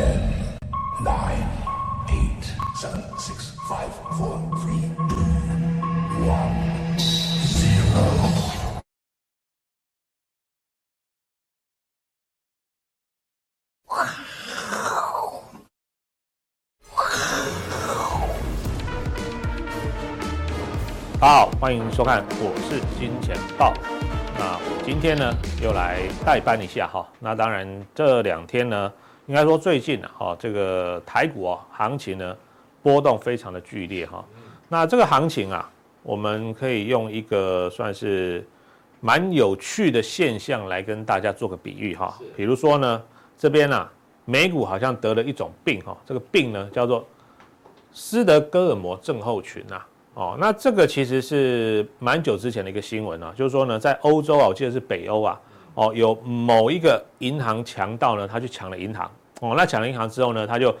Ten, nine, eight, seven, six, five, four, three, two, one, zero. 好，欢迎收看，我是金钱爆。那我今天呢又来代班一下哈。那当然这两天呢，应该说最近啊，哈，这个台股啊行情呢波动非常的剧烈哈。那这个行情啊，我们可以用一个算是蛮有趣的现象来跟大家做个比喻哈。比如说呢，这边啊美股好像得了一种病哈，这个病呢叫做斯德哥尔摩症候群呐。哦，那这个其实是蛮久之前的一个新闻啊，就是说呢，在欧洲啊，我记得是北欧啊，哦，有某一个银行强盗呢，他去抢了银行，哦，那抢了银行之后呢，他就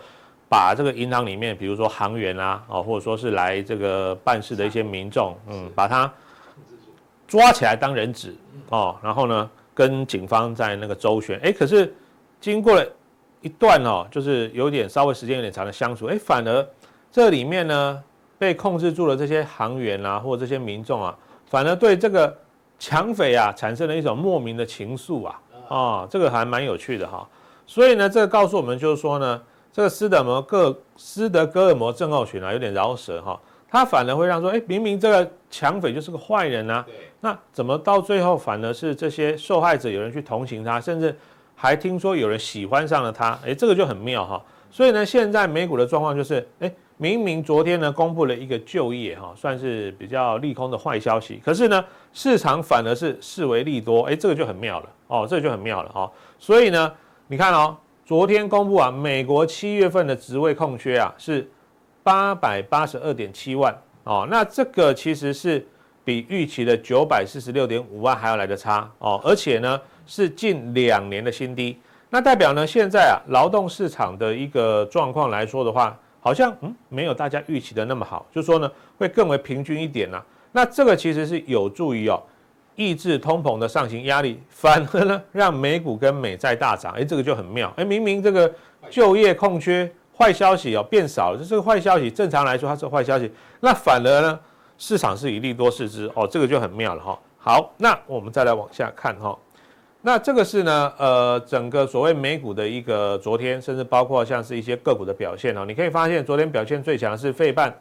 把这个银行里面，比如说行员啊，哦，或者说是来这个办事的一些民众，嗯，把他抓起来当人质，哦，然后呢，跟警方在那个周旋，哎，可是经过了一段哦，就是有点稍微时间有点长的相处，哎，反而这里面呢。被控制住了这些行员啊，或者这些民众啊，反而对这个抢匪啊产生了一种莫名的情愫啊，啊，这个还蛮有趣的哈。所以呢，这个告诉我们就是说呢，这个斯德摩各斯德哥尔摩症候群啊，有点饶舌哈，他反而会让说，哎，明明这个抢匪就是个坏人呐，那怎么到最后反而是这些受害者有人去同情他，甚至还听说有人喜欢上了他，哎，这个就很妙哈。所以呢，现在美股的状况就是，哎。明明昨天呢公布了一个就业哈，算是比较利空的坏消息，可是呢市场反而是视为利多，哎，这个就很妙了哦，这个就很妙了哈。所以呢，你看哦，昨天公布啊，美国七月份的职位空缺啊是八百八十二点七万哦，那这个其实是比预期的九百四十六点五万还要来得差哦，而且呢是近两年的新低，那代表呢现在啊劳动市场的一个状况来说的话。好像嗯没有大家预期的那么好，就是说呢会更为平均一点呐、啊。那这个其实是有助于哦抑制通膨的上行压力，反而呢 让美股跟美债大涨。哎，这个就很妙。哎，明明这个就业空缺坏消息哦变少了，这是个坏消息。正常来说它是坏消息，那反而呢市场是以利多视之哦，这个就很妙。了哈。好，那我们再来往下看哈。那这个是呢，呃，整个所谓美股的一个昨天，甚至包括像是一些个股的表现哦，你可以发现昨天表现最强的是费半，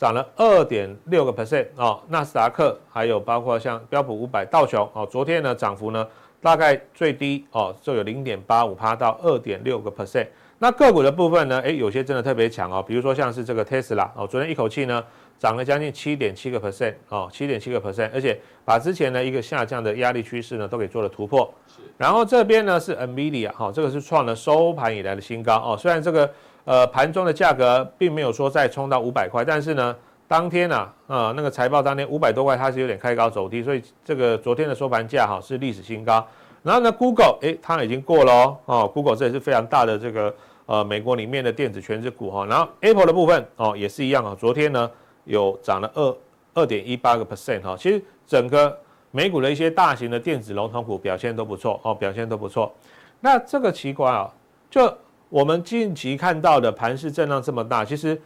涨了二点六个 percent 哦，纳斯达克还有包括像标普五百道琼哦，昨天呢涨幅呢大概最低哦就有零点八五趴到二点六个 percent。那个股的部分呢，诶，有些真的特别强哦，比如说像是这个 Tesla 哦，昨天一口气呢。涨了将近七点七个 percent 哦，七点七个 percent，而且把之前的一个下降的压力趋势呢都给做了突破。是，然后这边呢是 Nvidia 哈，这个是创了收盘以来的新高哦。虽然这个呃盘中的价格并没有说再冲到五百块，但是呢当天呐啊、那个财报当天五百多块它是有点开高走低，所以这个昨天的收盘价哈是历史新高。然后呢 Google 诶它已经过了哦，哦 Google 这也是非常大的这个呃美国里面的电子权值股哈。然后 Apple 的部分哦也是一样啊，昨天呢。有涨了二二点一八个 percent 哈，其实整个美股的一些大型的电子龙头股表现都不错哦，表现都不错。那这个奇怪啊，就我们近期看到的盘势震荡这么大，其实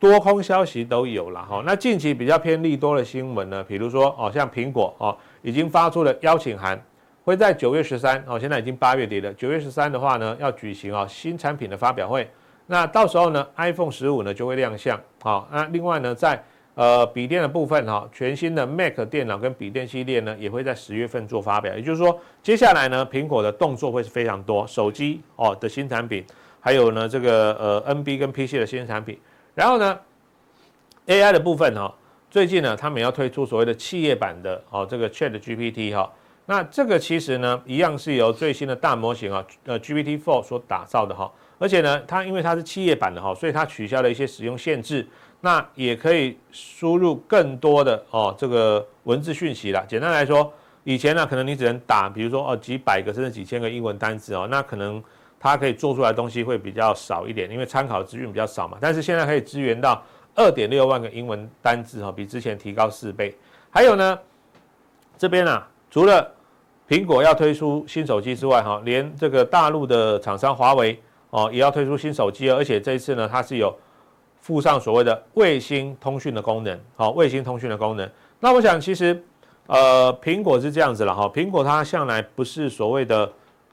多空消息都有了哈。那近期比较偏利多的新闻呢，比如说哦，像苹果哦，已经发出了邀请函，会在九月十三哦，现在已经八月底了，九月十三的话呢，要举行啊新产品的发表会。那到时候呢，iPhone 十五呢就会亮相，好，那另外呢，在呃笔电的部分哈，全新的 Mac 电脑跟笔电系列呢，也会在十月份做发表。也就是说，接下来呢，苹果的动作会是非常多，手机哦的新产品，还有呢这个呃 NB 跟 PC 的新产品。然后呢，AI 的部分哈，最近呢，他们要推出所谓的企业版的哦这个 ChatGPT 哈，那这个其实呢，一样是由最新的大模型啊，呃 GPT-4 所打造的哈。而且呢，它因为它是企业版的哈，所以它取消了一些使用限制，那也可以输入更多的哦这个文字讯息啦。简单来说，以前呢可能你只能打，比如说哦几百个甚至几千个英文单词哦，那可能它可以做出来东西会比较少一点，因为参考资讯比较少嘛。但是现在可以支援到二点六万个英文单字哈，比之前提高四倍。还有呢，这边啊，除了苹果要推出新手机之外哈，连这个大陆的厂商华为。哦，也要推出新手机，而且这一次呢，它是有附上所谓的卫星通讯的功能，好，卫星通讯的功能。那我想其实，呃，苹果是这样子了哈，苹果它向来不是所谓的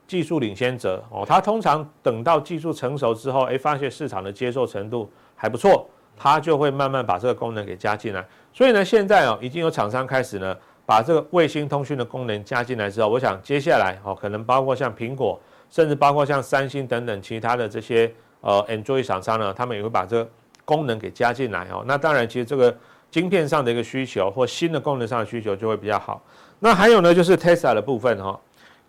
技术领先者哦，它通常等到技术成熟之后，哎，发现市场的接受程度还不错，它就会慢慢把这个功能给加进来。所以呢，现在哦，已经有厂商开始呢。把这个卫星通讯的功能加进来之后，我想接下来哦，可能包括像苹果，甚至包括像三星等等其他的这些呃 Android 厂商呢，他们也会把这个功能给加进来哦。那当然，其实这个晶片上的一个需求或新的功能上的需求就会比较好。那还有呢，就是 Tesla 的部分哈，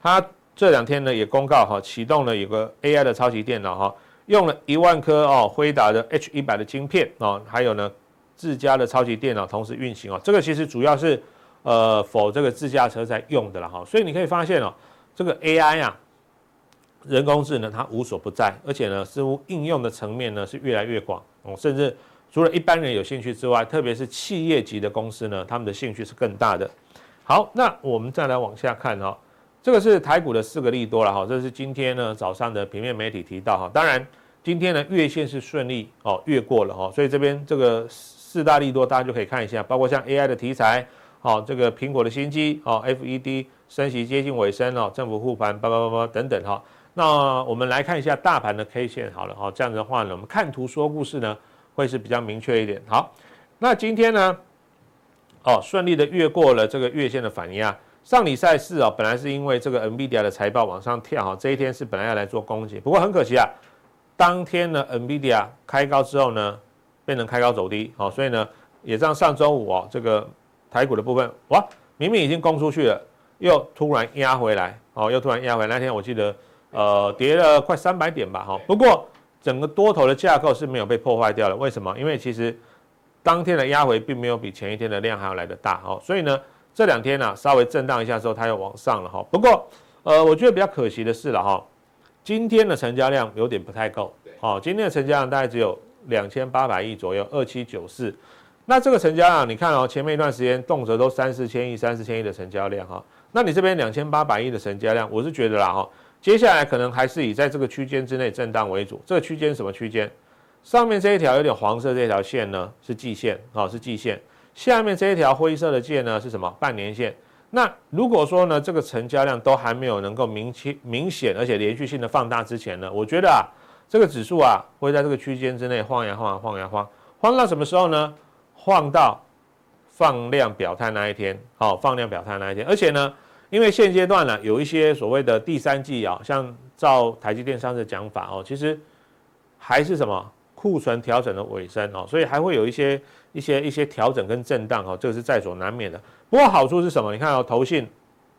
它这两天呢也公告哈，启动了有个 AI 的超级电脑哈，用了一万颗哦辉达的 H 一百的晶片哦，还有呢自家的超级电脑同时运行哦。这个其实主要是。呃，否这个自驾车在用的了哈，所以你可以发现哦，这个 AI 啊，人工智能它无所不在，而且呢，似乎应用的层面呢是越来越广哦，甚至除了一般人有兴趣之外，特别是企业级的公司呢，他们的兴趣是更大的。好，那我们再来往下看哈，这个是台股的四个利多了哈，这是今天呢早上的平面媒体提到哈，当然今天呢月线是顺利哦越过了哈，所以这边这个四大利多大家就可以看一下，包括像 AI 的题材。好，这个苹果的新机，哦，FED 升息接近尾声哦，政府护盘，叭叭叭叭等等哈。那我们来看一下大盘的 K 线，好了，哈，这样子的话呢，我们看图说故事呢，会是比较明确一点。好，那今天呢，哦，顺利的越过了这个月线的反压。上礼拜四哦，本来是因为这个 NVIDIA 的财报往上跳，哈，这一天是本来要来做攻击，不过很可惜啊，当天呢，NVIDIA 开高之后呢，变成开高走低，好，所以呢，也让上周五哦，这个。台股的部分，哇，明明已经攻出去了，又突然压回来，哦，又突然压回来。那天我记得，呃，跌了快三百点吧，哈。不过整个多头的架构是没有被破坏掉的，为什么？因为其实当天的压回并没有比前一天的量还要来得大，哈。所以呢，这两天呢，稍微震荡一下之后，它又往上了，哈。不过，呃，我觉得比较可惜的是了，哈，今天的成交量有点不太够，好，今天的成交量大概只有两千八百亿左右，二七九四。那这个成交量，你看哦，前面一段时间动辄都三四千亿、三四千亿的成交量哈。那你这边两千八百亿的成交量，我是觉得啦哈，接下来可能还是以在这个区间之内震荡为主。这个区间什么区间？上面这一条有点黄色这条线呢是季线啊，是季线。下面这一条灰色的线呢是什么？半年线。那如果说呢，这个成交量都还没有能够明确、明显而且连续性的放大之前呢，我觉得啊，这个指数啊会在这个区间之内晃呀晃呀晃呀晃，晃到什么时候呢？晃到放量表态那一天，好，放量表态那一天，而且呢，因为现阶段呢，有一些所谓的第三季啊，像照台积电上次讲法哦，其实还是什么库存调整的尾声哦，所以还会有一些一些一些调整跟震荡哦，这个是在所难免的。不过好处是什么？你看哦，投信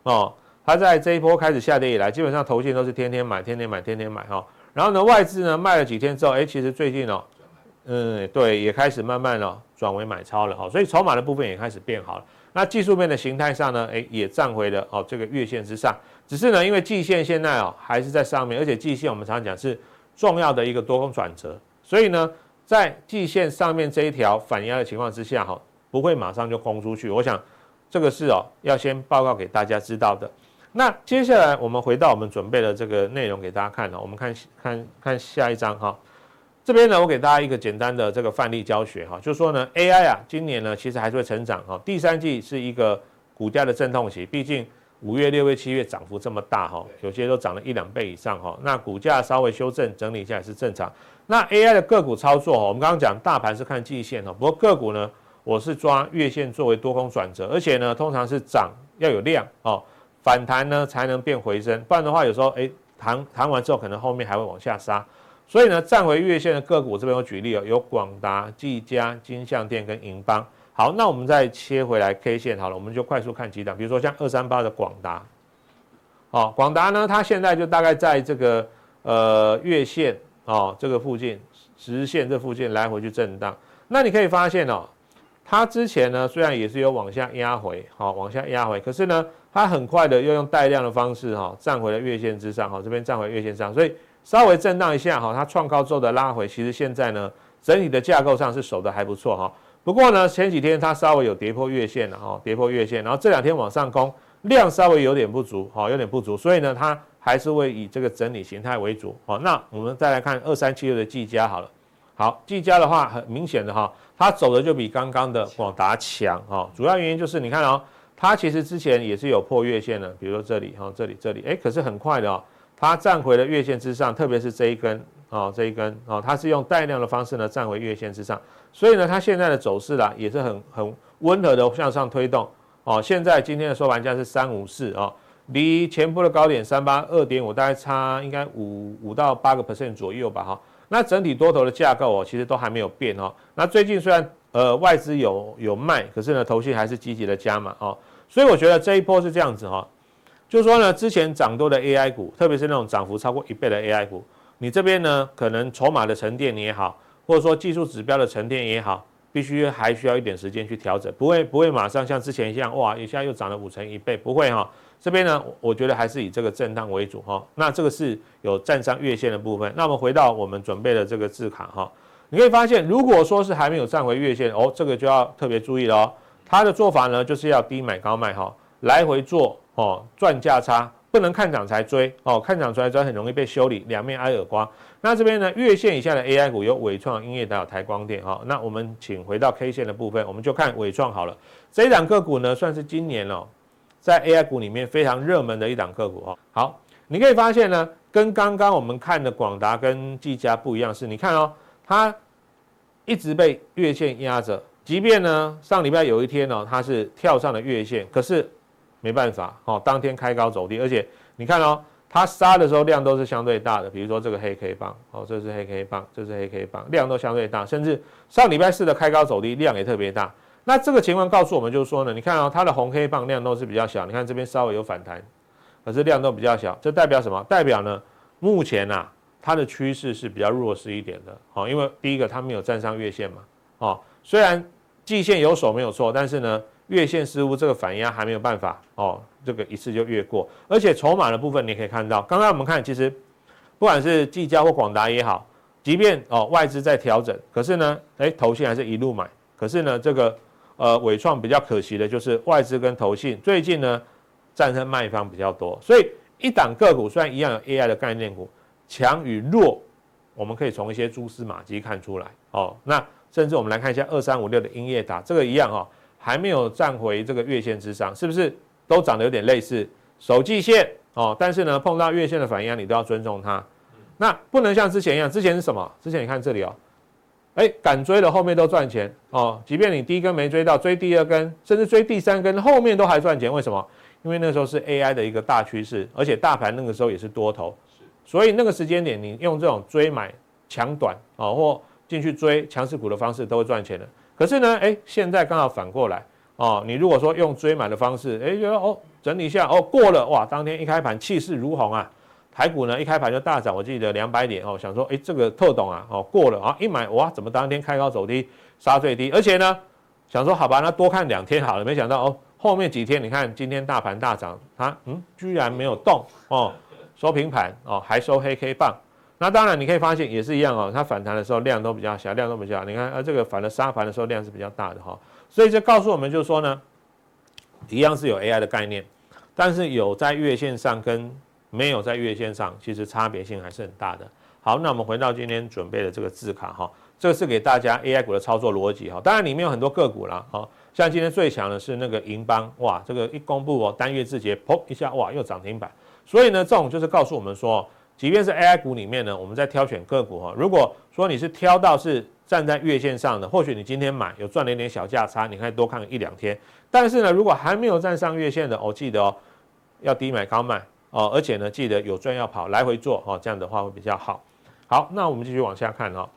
哦，它在这一波开始下跌以来，基本上投信都是天天买，天天买，天天买哈。然后呢，外资呢卖了几天之后，哎，其实最近哦。嗯，对，也开始慢慢的转为买超了哈，所以筹码的部分也开始变好了。那技术面的形态上呢，诶，也站回了哦这个月线之上。只是呢，因为季线现在哦还是在上面，而且季线我们常常讲是重要的一个多空转折，所以呢，在季线上面这一条反压的情况之下哈，不会马上就攻出去。我想这个是哦要先报告给大家知道的。那接下来我们回到我们准备的这个内容给大家看了，我们看看看下一张哈。这边呢，我给大家一个简单的这个范例教学哈，就是说呢，AI 啊，今年呢其实还是会成长哈。第三季是一个股价的阵痛期，毕竟五月、六月、七月涨幅这么大哈，有些都涨了一两倍以上哈。那股价稍微修正整理一下也是正常。那 AI 的个股操作哈，我们刚刚讲大盘是看季线哈，不过个股呢，我是抓月线作为多空转折，而且呢，通常是涨要有量哦，反弹呢才能变回升，不然的话有时候哎弹弹完之后可能后面还会往下杀。所以呢，站回月线的个股，这边有举例哦，有广达、技嘉、金像电跟银邦。好，那我们再切回来 K 线好了，我们就快速看几档，比如说像二三八的广达。哦，广达呢，它现在就大概在这个呃月线哦这个附近，直线这附近来回去震荡。那你可以发现哦，它之前呢虽然也是有往下压回，好、往下压回，可是呢，它很快的又用带量的方式哈、站回了月线之上，好、哦、这边站回月线上，所以。稍微震荡一下哈，它创高之后的拉回，其实现在呢，整体的架构上是守得还不错哈。不过呢，前几天它稍微有跌破月线了哈，跌破月线，然后这两天往上攻，量稍微有点不足哈，有点不足，所以呢，它还是会以这个整理形态为主。好，那我们再来看二三七六的技嘉好了。好，技嘉的话很明显的哈，它走的就比刚刚的广达强哈。主要原因就是你看哦，它其实之前也是有破月线的，比如说这里哈，这里这里，哎，可是很快的哦，它站回了月线之上，特别是这一根啊，这一根啊，它是用带量的方式呢站回月线之上，所以呢，它现在的走势啦也是很很温和的向上推动。哦，现在今天的收盘价是三五四啊，离前波的高点三八二点五大概差应该五五到八个 percent 左右吧哈。那整体多头的架构哦，其实都还没有变哦。那最近虽然呃外资有有卖，可是呢头绪还是积极的加码哦。所以我觉得这一波是这样子哈，就是说呢之前涨多的 AI 股，特别是那种涨幅超过一倍的 AI 股，你这边呢可能筹码的沉淀也好，或者说技术指标的沉淀也好。必须还需要一点时间去调整，不会不会马上像之前一样，哇，一下又涨了五成一倍，不会哈。这边呢，我觉得还是以这个震荡为主哈。那这个是有站上月线的部分。那我们回到我们准备的这个字卡哈，你可以发现，如果说是还没有站回月线哦，这个就要特别注意了哦。它的做法呢，就是要低买高卖哈，来回做哦，赚价差。不能看涨才追哦，看涨出来之后很容易被修理，两面挨耳光。那这边呢，月线以下的 AI 股有纬创、音乐达、台光电哈。那我们请回到 K 线的部分，我们就看纬创好了。这一档个股呢，算是今年哦，在 AI 股里面非常热门的一档个股哈。好，你可以发现呢，跟刚刚我们看的广达跟技嘉不一样，是你看哦，它一直被月线压着，即便呢上礼拜有一天哦，它是跳上了月线，可是。没办法，哦，当天开高走低，而且你看哦，它杀的时候量都是相对大的，比如说这个黑 K 棒，哦，这是黑 K 棒，这是黑 K 棒，量都相对大，甚至上礼拜四的开高走低量也特别大。那这个情况告诉我们就是说呢，你看哦，它的红 K 棒量都是比较小，你看这边稍微有反弹，可是量都比较小，这代表什么？代表呢，目前呐，它的趋势是比较弱势一点的，哦，因为第一个它没有站上月线嘛，哦，虽然季线有守没有错，但是呢。月线似乎这个反压还没有办法哦，这个一次就越过，而且筹码的部分你可以看到，刚刚我们看其实不管是技嘉或广达也好，即便哦外资在调整，可是呢，诶投信还是一路买，可是呢这个呃纬创比较可惜的就是外资跟投信最近呢战胜卖方比较多，所以一档个股虽然一样有 AI 的概念股，强与弱，我们可以从一些蛛丝马迹看出来哦。那甚至我们来看一下二三五六的英业达，这个一样哦。还没有站回这个月线之上，是不是都长得有点类似？守季线哦，但是呢，碰到月线的反压，你都要尊重它。那不能像之前一样，之前是什么？之前你看这里哦，哎，敢追的后面都赚钱哦。即便你第一根没追到，追第二根，甚至追第三根，后面都还赚钱。为什么？因为那时候是 AI 的一个大趋势，而且大盘那个时候也是多头，所以那个时间点你用这种追买抢短哦，或进去追强势股的方式都会赚钱的。可是呢，哎，现在刚好反过来哦。你如果说用追买的方式，哎，觉得哦，整理一下哦，过了哇，当天一开盘气势如虹啊，台股呢一开盘就大涨，我记得两百点哦，想说哎，这个特懂啊，哦，过了啊，一买哇，怎么当天开高走低，杀最低，而且呢，想说好吧，那多看两天好了，没想到哦，后面几天你看今天大盘大涨，它嗯居然没有动哦，收平盘哦，还收黑 K 棒。那当然，你可以发现也是一样哦，它反弹的时候量都比较小，量都比较小。你看，啊，这个反的杀盘的时候量是比较大的哈，所以这告诉我们就是说呢，一样是有 AI 的概念，但是有在月线上跟没有在月线上，其实差别性还是很大的。好，那我们回到今天准备的这个字卡哈，这个是给大家 AI 股的操作逻辑哈。当然里面有很多个股啦，哈，像今天最强的是那个银邦，哇，这个一公布哦，单月自结，砰一下，哇，又涨停板。所以呢，这种就是告诉我们说。即便是 AI 股里面呢，我们在挑选个股哈，如果说你是挑到是站在月线上的，或许你今天买有赚了一点小价差，你可以多看一两天。但是呢，如果还没有站上月线的，我记得哦，要低买高卖哦，而且呢，记得有赚要跑，来回做哦，这样的话会比较好。好，那我们继续往下看哦。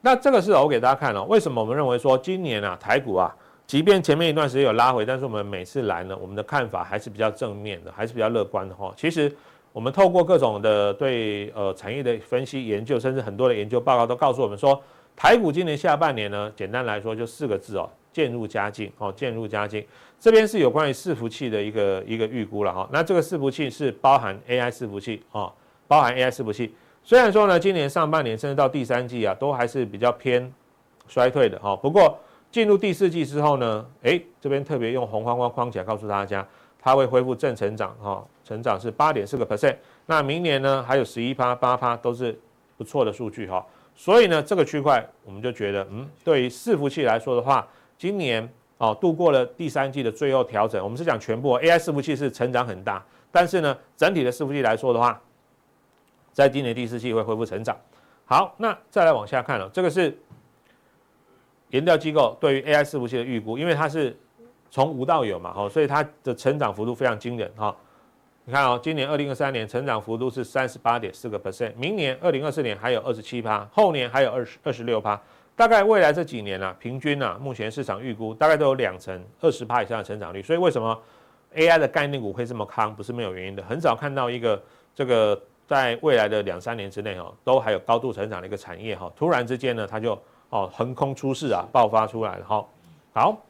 那这个是我给大家看哦，为什么我们认为说今年啊台股啊，即便前面一段时间有拉回，但是我们每次来呢，我们的看法还是比较正面的，还是比较乐观的哈。其实。我们透过各种的对呃产业的分析研究，甚至很多的研究报告都告诉我们说，台股今年下半年呢，简单来说就四个字哦，渐入佳境哦，渐入佳境。这边是有关于伺服器的一个一个预估了哈。那这个伺服器是包含 AI 伺服器哦，包含 AI 伺服器。虽然说呢，今年上半年甚至到第三季啊，都还是比较偏衰退的哈。不过进入第四季之后呢，诶，这边特别用红框框框起来告诉大家。它会恢复正成长，哈，成长是八点四个 percent，那明年呢还有十一趴、八趴都是不错的数据哈。所以呢，这个区块我们就觉得，嗯，对于伺服器来说的话，今年哦度过了第三季的最后调整，我们是讲全部 AI 伺服器是成长很大，但是呢，整体的伺服器来说的话，在今年第四季会恢复成长。好，那再来往下看了，哦，这个是研调机构对于 AI 伺服器的预估，因为它是从无到有嘛，哈，所以它的成长幅度非常惊人，哈。你看哦，今年二零二三年成长幅度是三十八点四个 percent，明年二零二四年还有二十七趴，后年还有二十二十六趴，大概未来这几年呢、啊，平均啊，目前市场预估大概都有两成二十趴以上的成长率。所以为什么 AI 的概念股会这么康，不是没有原因的。很少看到一个这个在未来的两三年之内哦，都还有高度成长的一个产业哈，突然之间呢，它就哦横空出世啊，爆发出来了哈。好。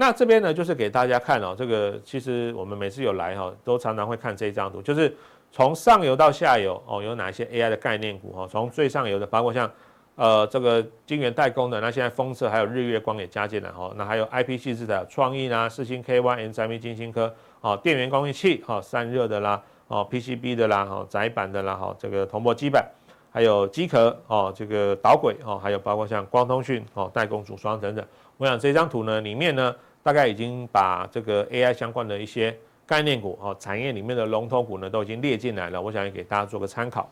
那这边呢，就是给大家看哦，这个其实我们每次有来哈，都常常会看这一张图，就是从上游到下游哦，有哪些 AI 的概念股哈？从最上游的，包括像呃这个晶圆代工的，那现在封测还有日月光也加进来哈，那还有 IP 矽智的创意啦、四星 KY、M3B 晶心科哦，电源供应器哈、散热的啦哦，PCB 的啦哈，窄板的啦哈，这个铜箔基板，还有机壳哦，这个导轨哦，还有包括像光通讯哦、代工组装等等。我想这张图呢，里面呢。大概已经把这个 AI 相关的一些概念股哦，产业里面的龙头股呢，都已经列进来了。我想也给大家做个参考。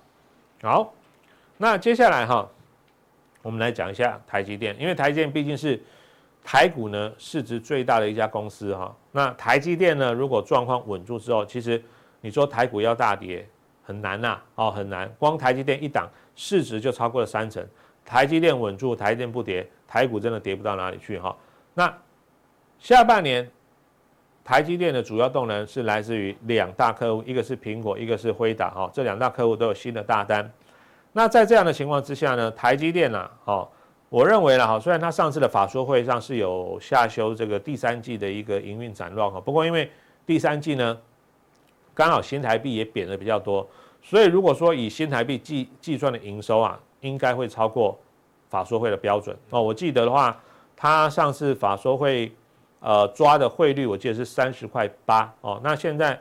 好，那接下来哈，我们来讲一下台积电，因为台积电毕竟是台股呢市值最大的一家公司哈。那台积电呢，如果状况稳住之后，其实你说台股要大跌很难呐，哦，很难。光台积电一档市值就超过了三成，台积电稳住，台积电不跌，台股真的跌不到哪里去哈。那下半年，台积电的主要动能是来自于两大客户，一个是苹果，一个是辉达，哈，这两大客户都有新的大单。那在这样的情况之下呢，台积电呢，哦，我认为呢，哈，虽然它上次的法说会上是有下修这个第三季的一个营运展望，哈，不过因为第三季呢，刚好新台币也贬的比较多，所以如果说以新台币计计算的营收啊，应该会超过法说会的标准哦。我记得的话，它上次法说会。呃，抓的汇率我记得是三十块八哦，那现在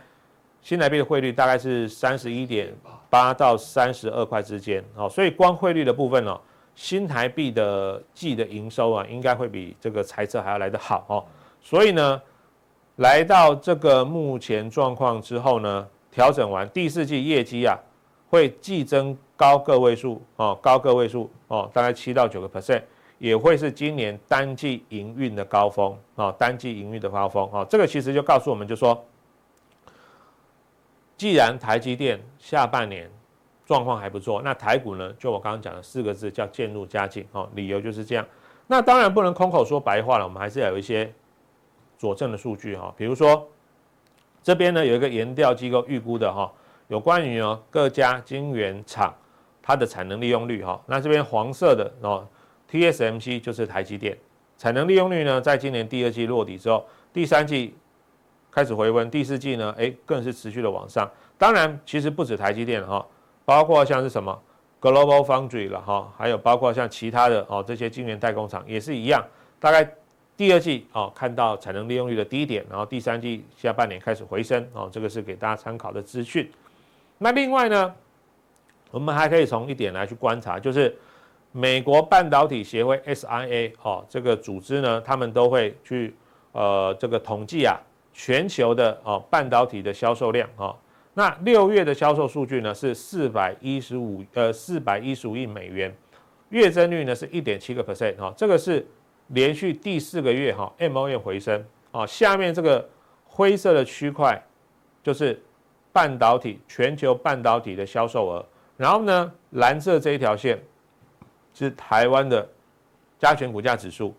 新台币的汇率大概是三十一点八到三十二块之间哦，所以光汇率的部分哦，新台币的季的营收啊，应该会比这个财测还要来得好哦，所以呢，来到这个目前状况之后呢，调整完第四季业绩啊，会季增高个位数哦，高个位数哦，大概七到九个 percent。也会是今年单季营运的高峰啊，单季营运的高峰啊，这个其实就告诉我们，就说，既然台积电下半年状况还不错，那台股呢，就我刚刚讲的四个字叫渐入佳境哦，理由就是这样。那当然不能空口说白话了，我们还是要有一些佐证的数据哈，比如说这边呢有一个研调机构预估的哈，有关于哦各家晶圆厂它的产能利用率哈，那这边黄色的哦。TSMC 就是台积电产能利用率呢，在今年第二季落底之后，第三季开始回温，第四季呢，哎，更是持续的往上。当然，其实不止台积电哈，包括像是什么 Global Foundry 了哈，还有包括像其他的哦这些晶圆代工厂也是一样。大概第二季哦看到产能利用率的低点，然后第三季下半年开始回升哦，这个是给大家参考的资讯。那另外呢，我们还可以从一点来去观察，就是。美国半导体协会 SIA 哦，这个组织呢，他们都会去呃这个统计啊，全球的哦半导体的销售量哦。那六月的销售数据呢是四百一十五呃四百一十五亿美元，月增率呢是一点七个 percent 哈，这个是连续第四个月哈 MOM 回升哦。下面这个灰色的区块就是半导体全球半导体的销售额，然后呢蓝色这一条线。是台湾的加权股价指数，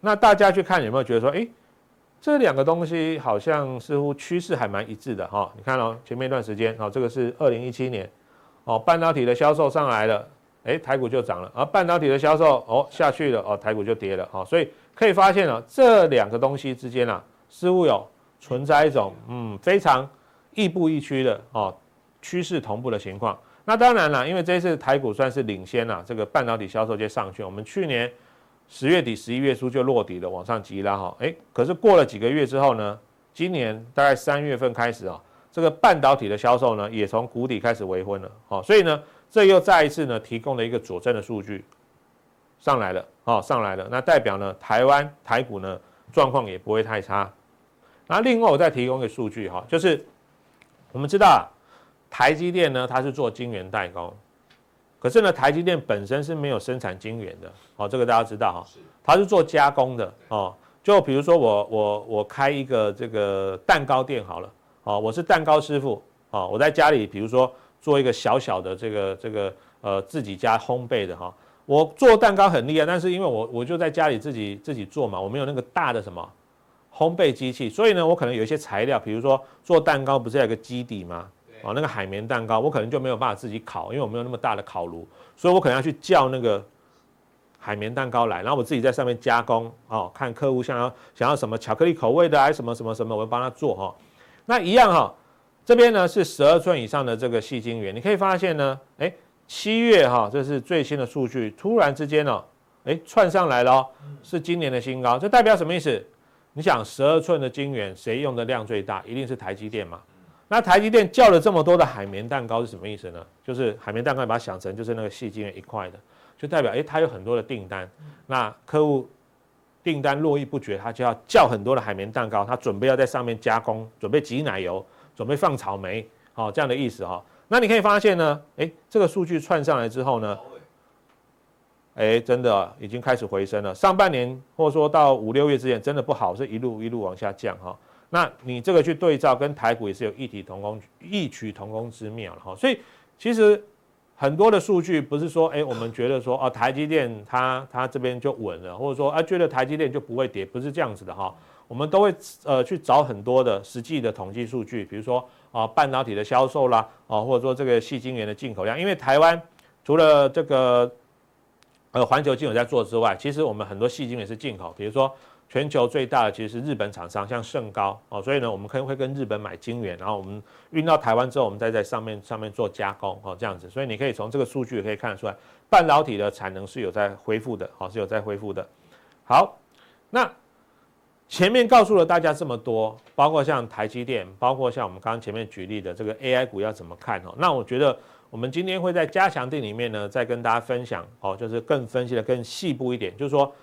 那大家去看有没有觉得说，哎，这两个东西好像似乎趋势还蛮一致的哈？你看哦，前面一段时间哦，这个是二零一七年哦，半导体的销售上来了，哎，台股就涨了；而半导体的销售哦下去了，哦，台股就跌了。哦，所以可以发现哦，这两个东西之间啊，似乎有存在一种嗯非常亦步亦趋的哦趋势同步的情况。那当然了，因为这一次台股算是领先了，这个半导体销售就上去。我们去年十月底、十一月初就落底了，往上急拉哈。哎，可是过了几个月之后呢，今年大概三月份开始啊，这个半导体的销售呢，也从谷底开始回温了，哦，所以呢，这又再一次呢提供了一个佐证的数据上来了，哦，上来了，那代表呢，台湾台股呢状况也不会太差。那另外我再提供一个数据哈，就是我们知道啊，台积电呢，它是做晶圆代工，可是呢，台积电本身是没有生产晶圆的，哦，这个大家知道哈，它是做加工的，哦，就比如说我我我开一个这个蛋糕店好了。哦，我是蛋糕师傅，哦，我在家里，比如说做一个小小的这个这个呃自己家烘焙的哈，我做蛋糕很厉害，但是因为我我就在家里自己自己做嘛，我没有那个大的什么烘焙机器，所以呢，我可能有一些材料，比如说做蛋糕不是有个基底吗？哦，那个海绵蛋糕，我可能就没有办法自己烤，因为我没有那么大的烤炉，所以我可能要去叫那个海绵蛋糕来，然后我自己在上面加工，哦，看客户想要想要什么巧克力口味的，还是什么什么什么，我会帮他做哈。那一样哈，这边呢是十二寸以上的这个细晶圆，你可以发现呢，哎，七月哈，这是最新的数据，突然之间呢，哎，窜上来了，是今年的新高，这代表什么意思？你想十二寸的晶圆，谁用的量最大？一定是台积电嘛。那台积电叫了这么多的海绵蛋糕是什么意思呢？就是海绵蛋糕，把它想成就是那个细晶圆一块的，就代表哎，它有很多的订单，那客户。订单络绎不绝，他就要叫很多的海绵蛋糕，他准备要在上面加工，准备挤奶油，准备放草莓，好，这样的意思哈。那你可以发现呢，诶，这个数据窜上来之后呢，诶，真的已经开始回升了。上半年或者说到五六月之前，真的不好，是一路一路往下降哈。那你这个去对照跟台股也是有异曲同工异曲同工之妙了哈。所以其实。很多的数据不是说，哎，我们觉得说，哦，台积电它它这边就稳了，或者说，啊，觉得台积电就不会跌，不是这样子的哈。我们都会呃去找很多的实际的统计数据，比如说啊，半导体的销售啦，啊，或者说这个细晶圆的进口量，因为台湾除了这个呃环球金有在做之外，其实我们很多细晶圆是进口，比如说。全球最大的其实是日本厂商，像盛高哦，所以呢，我们可能会跟日本买晶圆，然后我们运到台湾之后，我们再在上面上面做加工哦，这样子。所以你可以从这个数据可以看得出来，半导体的产能是有在恢复的，哦，是有在恢复的。好，那前面告诉了大家这么多，包括像台积电，包括像我们刚刚前面举例的这个 AI 股要怎么看哦？那我觉得我们今天会在加强錠里面呢，再跟大家分享哦，就是更分析的更细部一点，就是说。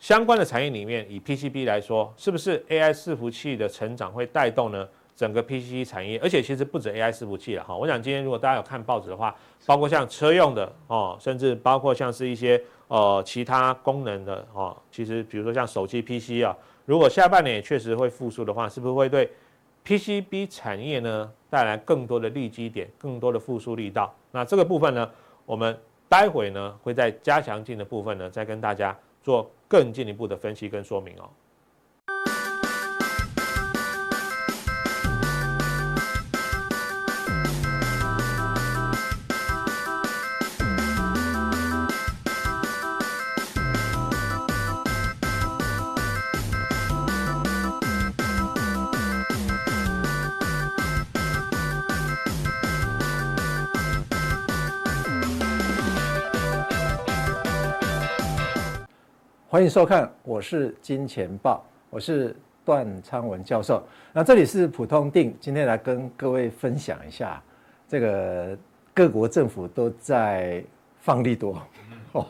相关的产业里面，以 PCB 来说，是不是 AI 伺服器的成长会带动呢整个 PCB 产业？而且其实不止 AI 伺服器了哈。我想今天如果大家有看报纸的话，包括像车用的哦，甚至包括像是一些呃其他功能的哦，其实比如说像手机 PC 啊，如果下半年也确实会复苏的话，是不是会对 PCB 产业呢带来更多的利基点、更多的复苏力道？那这个部分呢，我们待会呢会在加强錠的部分呢再跟大家做。更进一步的分析跟说明哦。欢迎收看，我是金钱豹，我是段昌文教授。那这里是普通定，今天来跟各位分享一下，这个各国政府都在放利多哦。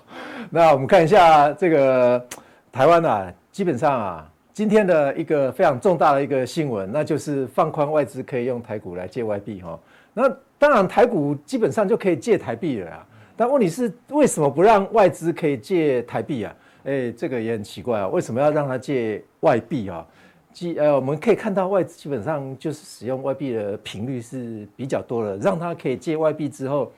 那我们看一下这个台湾啊，基本上啊，今天的一个非常重大的一个新闻，那就是放宽外资可以用台股来借外币哈。那当然台股基本上就可以借台币了啊，但问题是为什么不让外资可以借台币啊？哎，这个也很奇怪啊，为什么要让他借外币啊？基呃，我们可以看到外资基本上就是使用外币的频率是比较多的，让他可以借外币之后，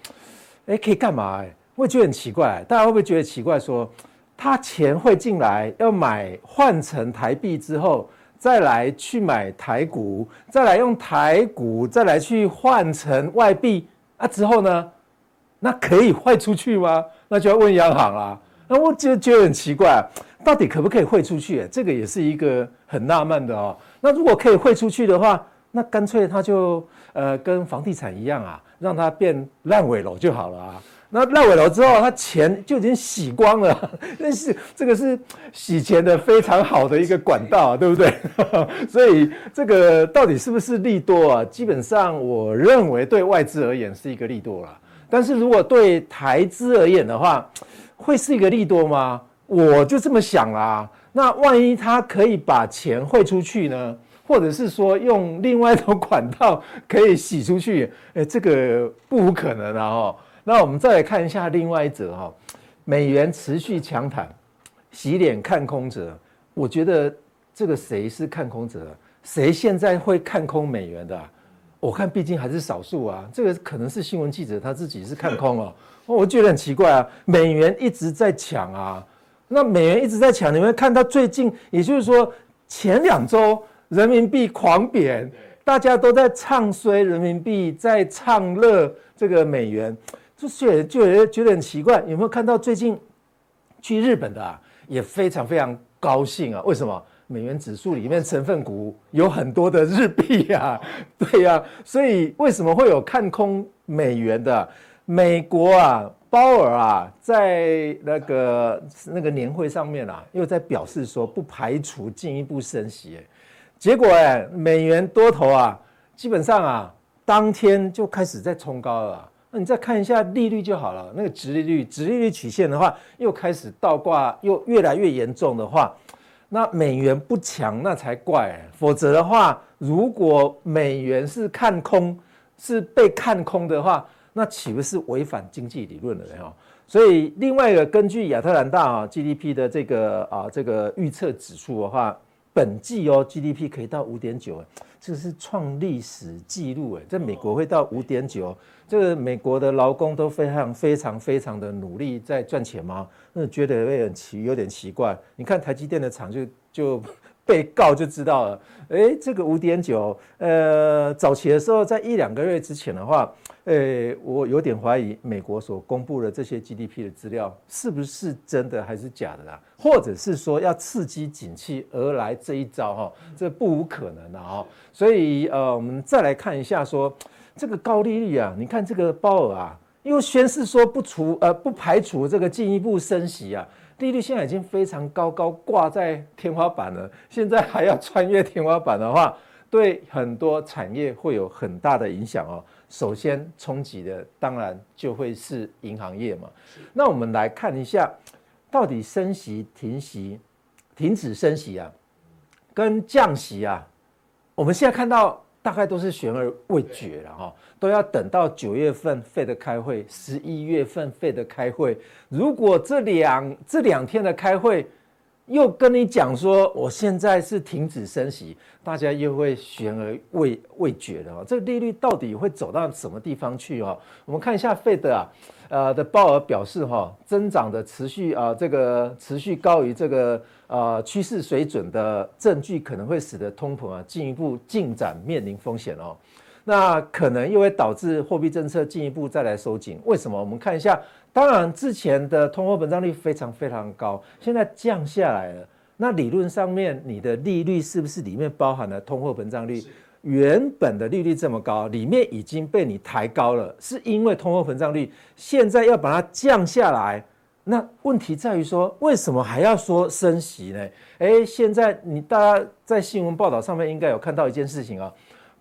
哎，可以干嘛？哎，我觉得很奇怪，大家会不会觉得奇怪？说他钱会进来，要买换成台币之后，再来去买台股，再来用台股，再来去换成外币啊？之后呢，那可以 汇出去吗？那就要问央行啦。那我就觉得很奇怪，到底可不可以汇出去？这个也是一个很纳闷的哦。那如果可以汇出去的话，那干脆它就呃跟房地产一样啊，让它变烂尾楼就好了啊。那烂尾楼之后，他钱就已经洗光了，但是这个是洗钱的非常好的一个管道，对不对？所以这个到底是不是利多啊？基本上我认为对外资而言是一个利多啦。但是如果对台资而言的话，会是一个利多吗？我就这么想啦。那万一他可以把钱汇出去呢？或者是说用另外一种管道可以洗出去？哎，这个不无可能啊！哈。那我们再来看一下另外一则哈，美元持续强弹，洗脸看空者。我觉得这个谁是看空者？谁现在会看空美元的？我看毕竟还是少数啊。这个可能是新闻记者他自己是看空哦。我觉得很奇怪啊，美元一直在抢啊。那美元一直在抢，你们看到最近，也就是说前两周人民币狂贬，大家都在唱衰人民币，在唱乐这个美元。就觉就觉得很奇怪，有没有看到最近去日本的啊，也非常非常高兴啊？为什么？美元指数里面成分股有很多的日币呀，对呀，所以为什么会有看空美元的？美国啊，鲍尔啊，在那个那个年会上面啊，又在表示说不排除进一步升息，结果哎，美元多头啊，基本上啊，当天就开始在冲高了。那你再看一下利率就好了，那个殖利率、殖利率曲线的话，又开始倒挂，又越来越严重的话，那美元不强那才怪。否则的话，如果美元是看空，是被看空的话，那岂不是违反经济理论了？哈，所以另外一个根据亚特兰大啊 GDP 的这个啊这个预测指数的话，本季哦 GDP 可以到五点九，这是创历史记录诶，在美国会到五点九。这个美国的劳工都非常非常非常的努力在赚钱吗？那觉得会很奇，有点奇怪。你看台积电的厂就就被告就知道了。哎，这个五点九，呃，早期的时候在一两个月之前的话，呃，我有点怀疑美国所公布的这些 GDP 的资料是不是真的还是假的啦？或者是说要刺激景气而来这一招哈？这不无可能的哈。所以呃，我们再来看一下说。这个高利率啊，你看这个鲍尔啊，又宣示说不除呃不排除这个进一步升息啊，利率现在已经非常高高挂在天花板了，现在还要穿越天花板的话，对很多产业会有很大的影响哦。首先冲击的当然就会是银行业嘛。那我们来看一下，到底升息、停息、停止升息啊，跟降息啊，我们现在看到。大概都是悬而未决了哈，都要等到九月份费的开会，十一月份费的开会。如果这两这两天的开会又跟你讲说，我现在是停止升息，大家又会悬而未未决的哈。这个利率到底会走到什么地方去哈？我们看一下费德啊。呃的鲍尔表示哈，增长的持续啊，这个持续高于这个呃趋势水准的证据，可能会使得通膨啊进一步进展面临风险哦。那可能又会导致货币政策进一步再来收紧。为什么？我们看一下，当然之前的通货膨胀率非常非常高，现在降下来了。那理论上面，你的利率是不是里面包含了通货膨胀率？原本的利率这么高，里面已经被你抬高了，是因为通货膨胀率现在要把它降下来。那问题在于说，为什么还要说升息呢？诶，现在你大家在新闻报道上面应该有看到一件事情啊，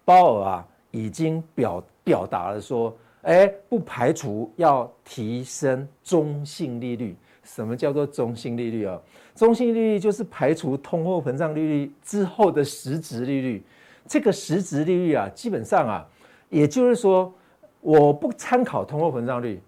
鲍尔啊已经表表达了说，诶，不排除要提升中性利率。什么叫做中性利率啊？中性利率就是排除通货膨胀利率之后的实质利率。这个实质利率啊，基本上啊，也就是说，我不参考通货膨胀率，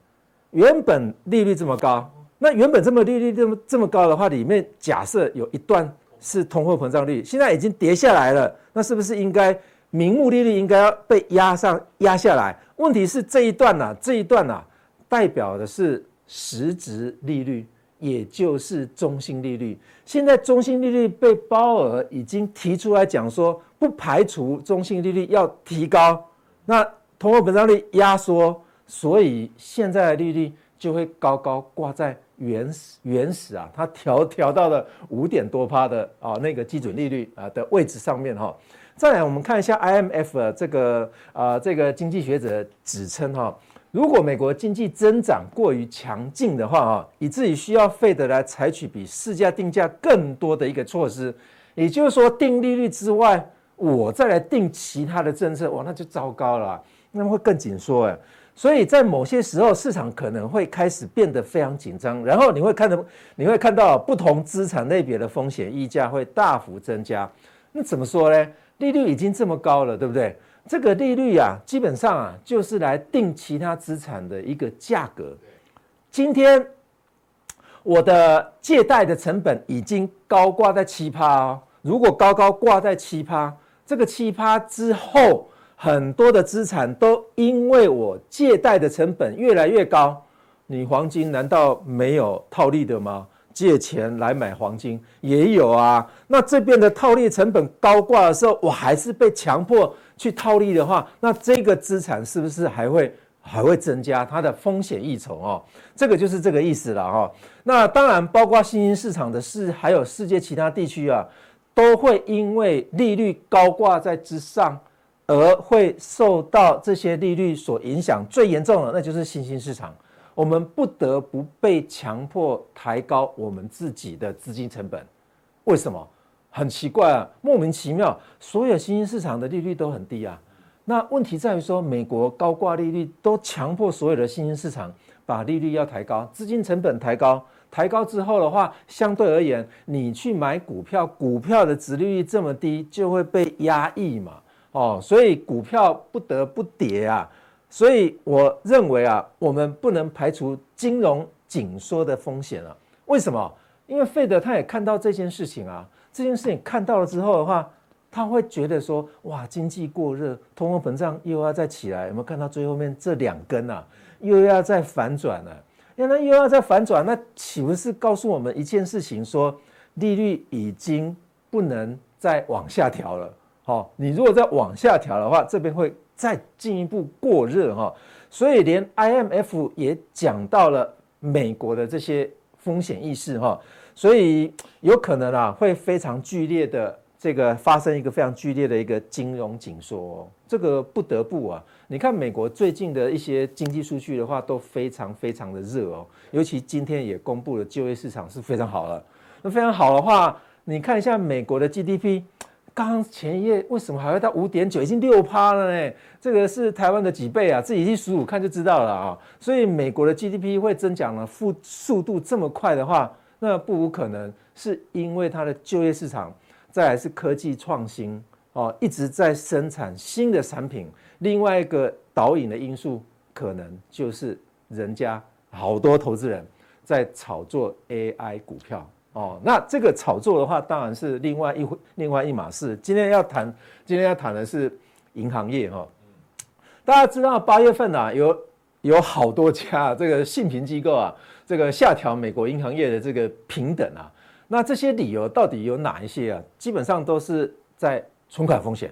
原本利率这么高，那原本这么利率这么这么高的话，里面假设有一段是通货膨胀率，现在已经跌下来了，那是不是应该名目利率应该要被压上压下来？问题是这一段呢、啊，这一段呢、代表的是实质利率。也就是中性利率，现在中性利率被鲍尔已经提出来讲说，不排除中性利率要提高，那通货膨胀率压缩，所以现在的利率就会高高挂在原始原始啊，它调调到了五点多趴的啊那个基准利率啊的位置上面哈。再来我们看一下 IMF 这个啊这个经济学者指称哈。如果美国经济增长过于强劲的话啊，以至于需要费德来采取比市价定价更多的一个措施，也就是说定利率之外，我再来定其他的政策，哇，那就糟糕了，那么会更紧缩哎。所以在某些时候，市场可能会开始变得非常紧张，然后你会看到，你会看到不同资产类别的风险溢价会大幅增加。那怎么说呢？利率已经这么高了，对不对？这个利率啊，基本上啊，就是来定其他资产的一个价格。今天我的借贷的成本已经高挂在七趴哦。如果高高挂在七趴，这个七趴之后，很多的资产都因为我借贷的成本越来越高，你黄金难道没有套利的吗？借钱来买黄金也有啊。那这边的套利成本高挂的时候，我还是被强迫。去套利的话，那这个资产是不是还会还会增加它的风险溢酬哦？这个就是这个意思了哈。那当然，包括新兴市场的事，还有世界其他地区啊，都会因为利率高挂在之上，而会受到这些利率所影响。最严重的那就是新兴市场，我们不得不被强迫抬高我们自己的资金成本。为什么？很奇怪啊，莫名其妙，所有新兴市场的利率都很低啊。那问题在于说，美国高挂利率都强迫所有的新兴市场把利率要抬高，资金成本抬高，抬高之后的话，相对而言，你去买股票，股票的值利率这么低，就会被压抑嘛。哦，所以股票不得不跌啊。所以我认为啊，我们不能排除金融紧缩的风险啊。为什么？因为费德他也看到这件事情啊。这件事情看到了之后的话，他会觉得说：哇，经济过热，通货膨胀又要再起来。有没有看到最后面这两根啊？又要再反转了。那又要再反转，那岂不是告诉我们一件事情：说利率已经不能再往下调了。好，你如果再往下调的话，这边会再进一步过热哈。所以连 IMF 也讲到了美国的这些风险意识哈。所以有可能啊，会非常剧烈的这个发生一个非常剧烈的一个金融紧缩哦，这个不得不啊，你看美国最近的一些经济数据的话都非常非常的热哦，尤其今天也公布了就业市场是非常好了。那非常好的话，你看一下美国的 GDP，刚前一页为什么还会到五点九，已经六趴了呢？这个是台湾的几倍啊？自己去数数看就知道了啊。所以美国的 GDP 会增长了速速度这么快的话。那不无可能是因为它的就业市场，再来是科技创新哦，一直在生产新的产品。另外一个导引的因素，可能就是人家好多投资人在炒作 AI 股票哦。那这个炒作的话，当然是另外一回另外一码事。今天要谈，今天要谈的是银行业哈。大家知道八月份啊，有有好多家这个信评机构啊。这个下调美国银行业的这个平等啊，那这些理由到底有哪一些啊？基本上都是在存款风险。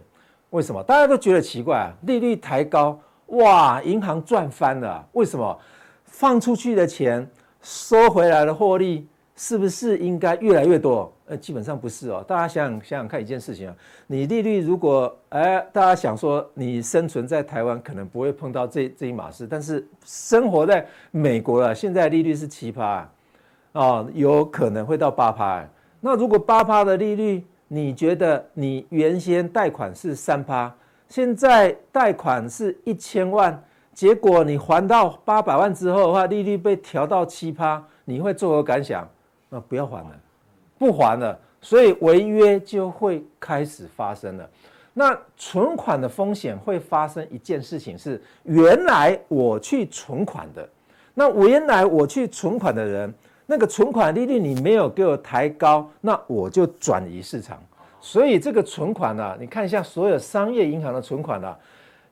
为什么？大家都觉得奇怪啊，利率抬高，哇，银行赚翻了。为什么？放出去的钱收回来的获利，是不是应该越来越多？呃，基本上不是哦。大家想想想想看一件事情啊，你利率如果哎，大家想说你生存在台湾可能不会碰到这这一码事，但是生活在美国了，现在利率是七趴啊，哦，有可能会到八趴。那如果八趴的利率，你觉得你原先贷款是三趴，现在贷款是一千万，结果你还到八百万之后的话，利率被调到七趴，你会作何感想？那不要还了。不还了，所以违约就会开始发生了。那存款的风险会发生一件事情是：原来我去存款的，那我原来我去存款的人，那个存款利率你没有给我抬高，那我就转移市场。所以这个存款呢、你看一下所有商业银行的存款呢、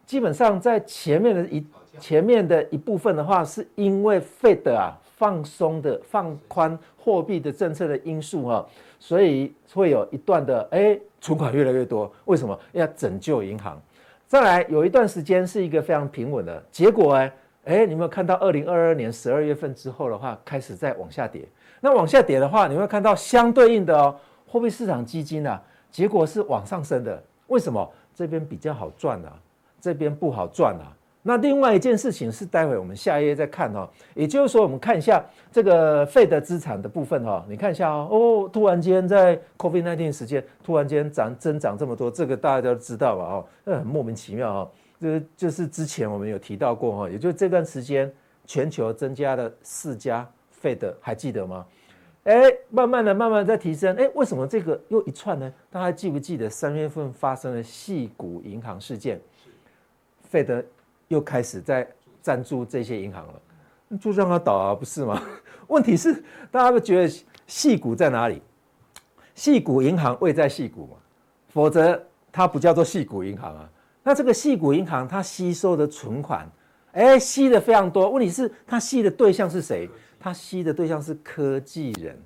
基本上在前面的一前面的一部分的话，是因为 Fed 啊。放松的放宽货币的政策的因素哈，所以会有一段的哎存款越来越多，为什么要拯救银行？再来有一段时间是一个非常平稳的结果哎哎，你有没有看到二零二二年十二月份之后的话开始在往下跌？那往下跌的话，你会看到相对应的哦，货币市场基金啊，结果是往上升的，为什么？这边比较好赚啊，这边不好赚啊。那另外一件事情是，待会我们下一页再看哈。也就是说，我们看一下这个费的资产的部分哈。你看一下哦，突然间在 COVID-19 时间，突然间涨增长这么多，这个大家都知道吧？哦，那很莫名其妙哈。这就是之前我们有提到过哈，也就是这段时间全球增加了四家费的，还记得吗？哎，慢慢的、慢慢的在提升。哎，为什么这个又一串呢？大家记不记得三月份发生了系股银行事件？费的。又开始在赞助这些银行了，就让它倒啊，不是吗？问题是大家都觉得矽谷在哪里？矽谷银行位在矽谷嘛，否则它不叫做矽谷银行啊。那这个矽谷银行它吸收的存款，哎，吸的非常多。问题是它吸的对象是谁？它吸的对象是科技人。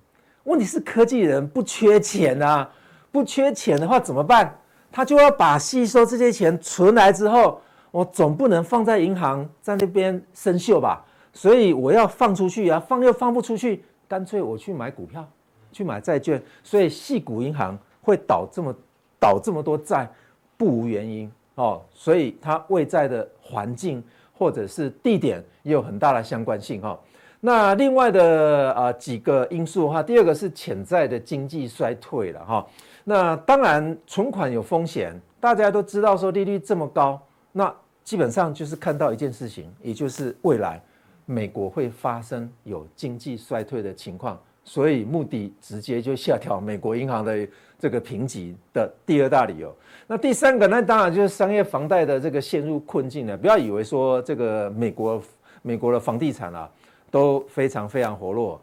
问题是科技人不缺钱啊，不缺钱的话怎么办？他就要把吸收这些钱存来之后。我总不能放在银行在那边生锈吧，所以我要放出去啊，放又放不出去，干脆我去买股票，去买债券。所以系股银行会倒这么倒这么多债，不无原因哦。所以它未在的环境或者是地点也有很大的相关性哈。那另外的啊几个因素的话，第二个是潜在的经济衰退了哈。那当然存款有风险，大家都知道说利率这么高。那基本上就是看到一件事情，也就是未来美国会发生有经济衰退的情况，所以目的直接就下调美国银行的这个评级的第二大理由。那第三个，那当然就是商业房贷的这个陷入困境了。不要以为说这个美国美国的房地产啊都非常非常活络，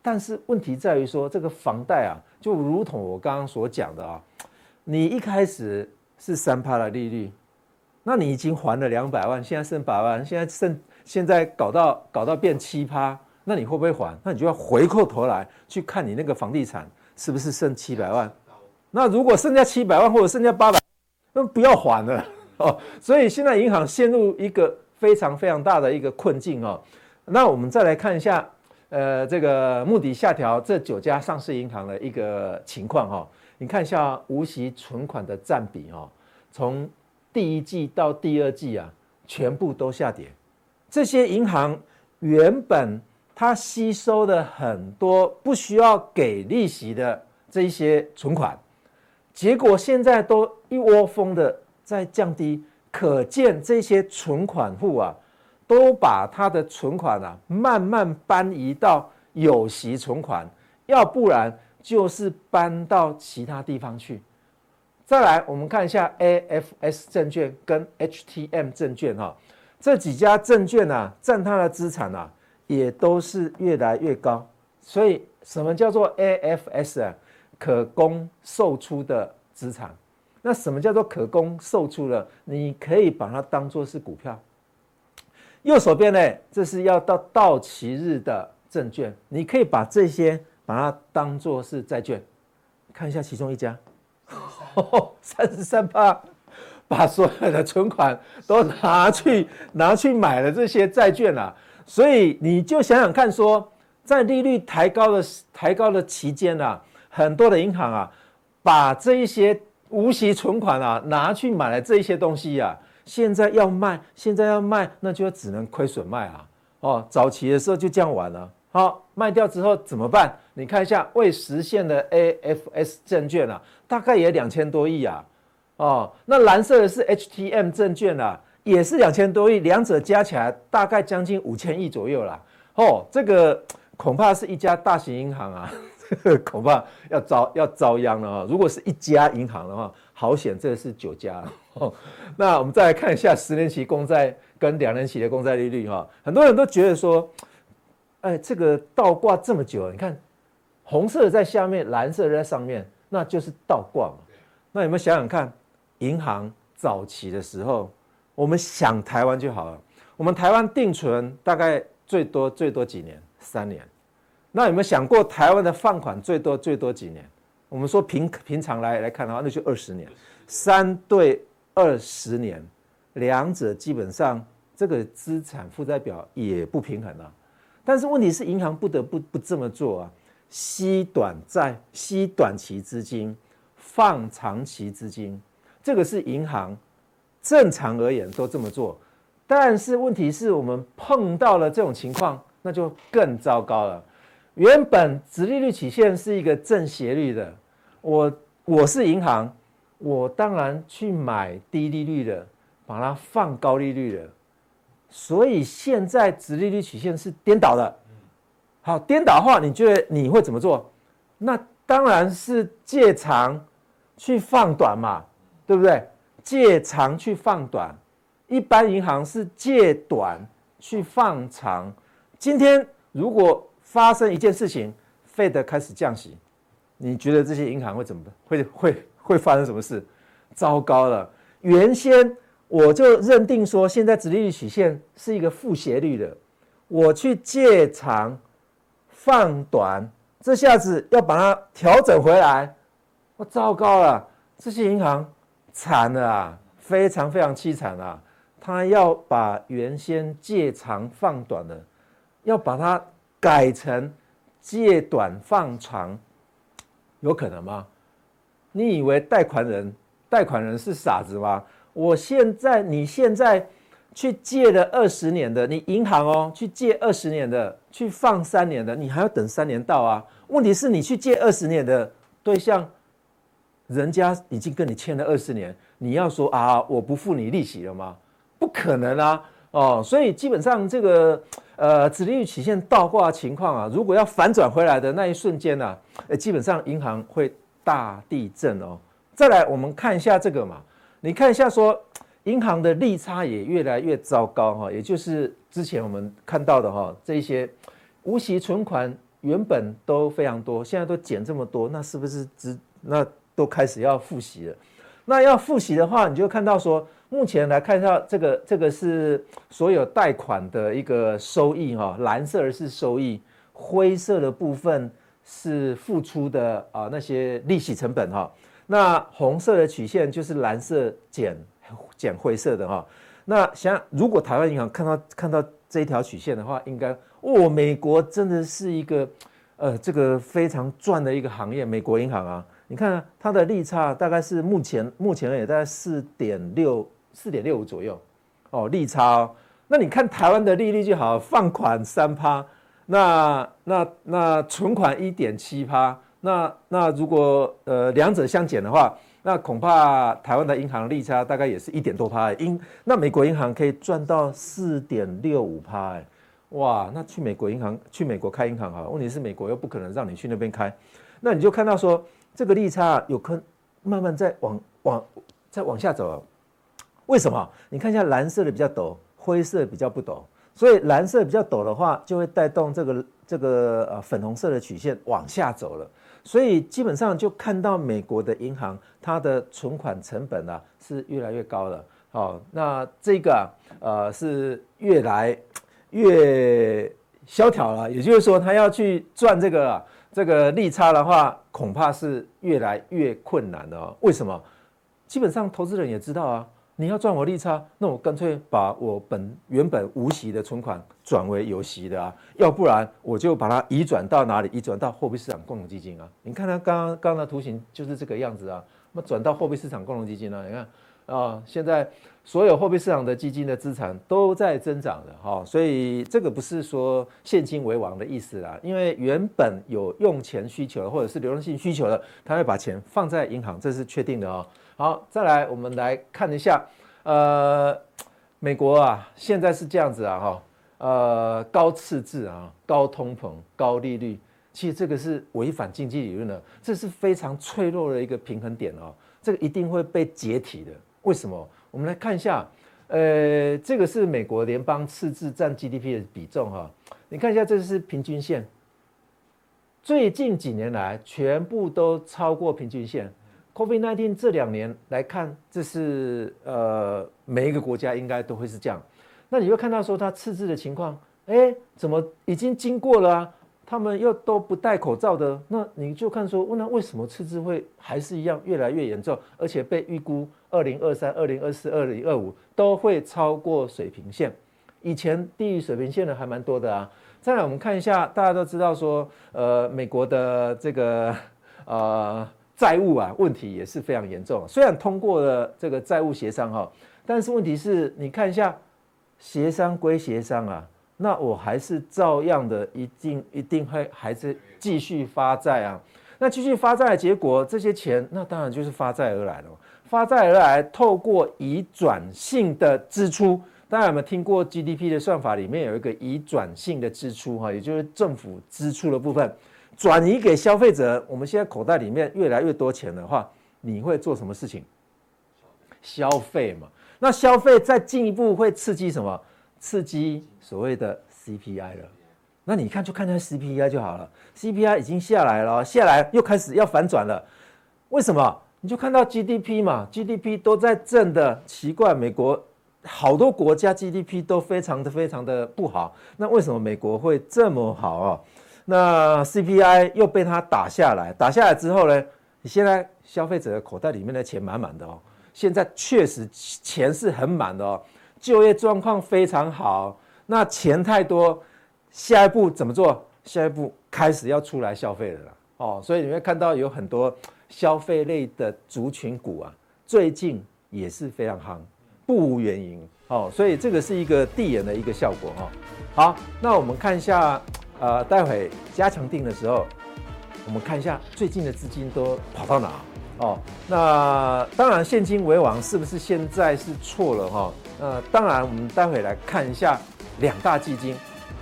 但是问题在于说这个房贷啊，就如同我刚刚所讲的啊，你一开始是三趴的利率。那你已经还了两百万，现在剩百万，现在剩现在搞到搞到变七趴，那你会不会还？那你就要回过头来去看你那个房地产是不是剩七百万？那如果剩下七百万或者剩下八百，那不要还了 哦。所以现在银行陷入一个非常非常大的一个困境哦。那我们再来看一下，呃，这个目的下调这九家上市银行的一个情况哈。你看一下无息存款的占比哦，从第一季到第二季啊，全部都下跌。这些银行原本它吸收的很多不需要给利息的这一些存款，结果现在都一窝蜂的在降低。可见这些存款户啊，都把他的存款啊慢慢搬移到有息存款，要不然就是搬到其他地方去。再来，我们看一下 AFS 证券跟 HTM 证券哈，这几家证券啊，占它的资产啊，也都是越来越高。所以，什么叫做 AFS 啊？可供售出的资产。那什么叫做可供售出的？你可以把它当做是股票。右手边呢，这是要到到期日的证券，你可以把这些把它当做是债券。看一下其中一家。三十三趴，把所有的存款都拿去拿去买了这些债券啊，所以你就想想看，说在利率抬高的抬高的期间啊，很多的银行啊，把这一些无息存款啊拿去买了这一些东西啊，现在要卖，现在要卖，那就只能亏损卖啊。哦，早期的时候就这样玩了。好，卖掉之后怎么办？你看一下未实现的 AFS 证券啊，大概也两千多亿啊。哦，那蓝色的是 HTM 证券啊，也是两千多亿，两者加起来大概将近五千亿左右啦。哦，这个恐怕是一家大型银行啊，恐怕要遭要遭殃了啊。如果是一家银行的话，好险这个是九家。哦，那我们再来看一下十年期公债跟两年期的公债利率哈，很多人都觉得说。哎，这个倒挂这么久，你看，红色在下面，蓝色在上面，那就是倒挂嘛。那有没有想想看，银行早期的时候，我们想台湾就好了。我们台湾定存大概最多最多几年？三年。那有没有想过台湾的放款最多最多几年？我们说平平常来来看的话，那就二十年。三对二十年，两者基本上这个资产负债表也不平衡啊。但是问题是，银行不得不不这么做啊，吸短债、吸短期资金、放长期资金，这个是银行正常而言都这么做。但是问题是我们碰到了这种情况，那就更糟糕了。原本直利率曲线是一个正斜率的，我我是银行，我当然去买低利率的，把它放高利率的。所以现在直利率曲线是颠倒的。好，颠倒的话，你觉得你会怎么做？那当然是借长去放短嘛，对不对？借长去放短，一般银行是借短去放长。今天如果发生一件事情，Fed 开始降息，你觉得这些银行会怎么？会会会发生什么事？糟糕了！原先我就认定说，现在殖利率曲线是一个负斜率的，我去借长放短，这下子要把它调整回来，我糟糕了！这些银行。惨了啊，非常非常凄惨啊！他要把原先借长放短的，要把它改成借短放长，有可能吗？你以为贷款人贷款人是傻子吗？我现在你现在去借了二十年的，你银行哦去借二十年的，去放三年的，你还要等三年到啊？问题是你去借二十年的对象。人家已经跟你签了二十年，你要说啊，我不付你利息了吗？不可能啊！哦，所以基本上这个呃，指利率曲线倒挂情况啊，如果要反转回来的那一瞬间呢，呃，基本上银行会大地震哦。再来，我们看一下这个嘛，你看一下说，银行的利差也越来越糟糕哈，也就是之前我们看到的哈，这些无息存款原本都非常多，现在都减这么多，那是不是只那？都开始要复息了，那要复息的话，你就看到说，目前来看一下这个，这个是所有贷款的一个收益哈，蓝色的是收益，灰色的部分是付出的啊那些利息成本哈，那红色的曲线就是蓝色减 减灰色的哈，那想如果台湾银行看到看到这一条曲线的话，应该哦，美国真的是一个呃这个非常赚的一个行业，美国银行啊。你看，它的利差大概是目前目前也大概四点六四点六五左右，哦，利差哦。那你看台湾的利率就好，放款三趴，那那那存款一点七趴，那那如果呃两者相减的话，那恐怕台湾的银行利差大概也是一点多趴，因那美国银行可以赚到四点六五趴，哇，那去美国银行去美国开银行好，问题是美国又不可能让你去那边开，那你就看到说。这个利差有可慢慢在往往再往下走，为什么？你看一下蓝色的比较陡，灰色比较不陡，所以蓝色比较陡的话，就会带动这个这个呃粉红色的曲线往下走了。所以基本上就看到美国的银行它的存款成本啊是越来越高了。好，那这个啊呃是越来越萧条了，也就是说它要去赚这个。这个利差的话，恐怕是越来越困难的哦。为什么？基本上投资人也知道啊，你要赚我利差，那我干脆把我本原本无息的存款转为有息的啊，要不然我就把它移转到哪里？移转到货币市场共同基金啊。你看它刚刚刚的图形就是这个样子啊，那转到货币市场共同基金呢？你看。啊，现在所有货币市场的基金的资产都在增长的哈，所以这个不是说现金为王的意思啦，因为原本有用钱需求或者是流动性需求的，他会把钱放在银行，这是确定的哦。好，再来我们来看一下，呃，美国啊，现在是这样子啊哈，呃，高赤字啊，高通膨，高利率，其实这个是违反经济理论的，这是非常脆弱的一个平衡点哦，这个一定会被解体的。为什么？我们来看一下，呃，这个是美国联邦赤字占 GDP 的比重哈。你看一下，这是平均线，最近几年来全部都超过平均线。COVID-19 这两年来看，这是呃每一个国家应该都会是这样。那你会看到说它赤字的情况，哎，怎么已经经过了啊？他们又都不戴口罩的，那你就看说，那为什么赤字会还是一样越来越严重，而且被预估二零二三、二零二四、二零二五都会超过水平线，以前低于水平线的还蛮多的啊。再来我们看一下，大家都知道说，呃，美国的这个呃债务啊问题也是非常严重，虽然通过了这个债务协商哈，但是问题是你看一下协商归协商啊，那我还是照样的，一定一定会还是继续发债啊。那继续发债的结果，这些钱那当然就是发债而来了。发债而来，透过移转性的支出，大家有没有听过 GDP 的算法？里面有一个移转性的支出哈，也就是政府支出的部分转移给消费者。我们现在口袋里面越来越多钱的话，你会做什么事情？消费嘛。那消费再进一步会刺激什么？刺激所谓的 CPI 了。那你看就看那 CPI 就好了，CPI 已经下来了，下来又开始要反转了。为什么？你就看到 GDP 嘛，GDP 都在正的，奇怪，美国好多国家 GDP 都非常的非常的不好，那为什么美国会这么好哦？那 CPI 又被它打下来，打下来之后呢？你现在消费者的口袋里面的钱满满的哦，现在确实钱是很满的哦，就业状况非常好，那钱太多。下一步怎么做？下一步开始要出来消费了啦，哦，所以你会看到有很多消费类的族群股啊，最近也是非常夯，不无原因哦，所以这个是一个递延的一个效果哈。好，那我们看一下，呃，待会加强定的时候，我们看一下最近的资金都跑到哪哦。那当然，现金为王是不是现在是错了哈？呃，当然，我们待会来看一下两大基金。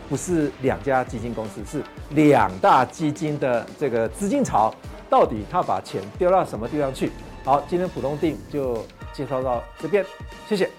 不是两家基金公司，是两大基金的这个资金潮，到底他把钱丢到什么地方去？好，今天普通錠就介绍到这边，谢谢。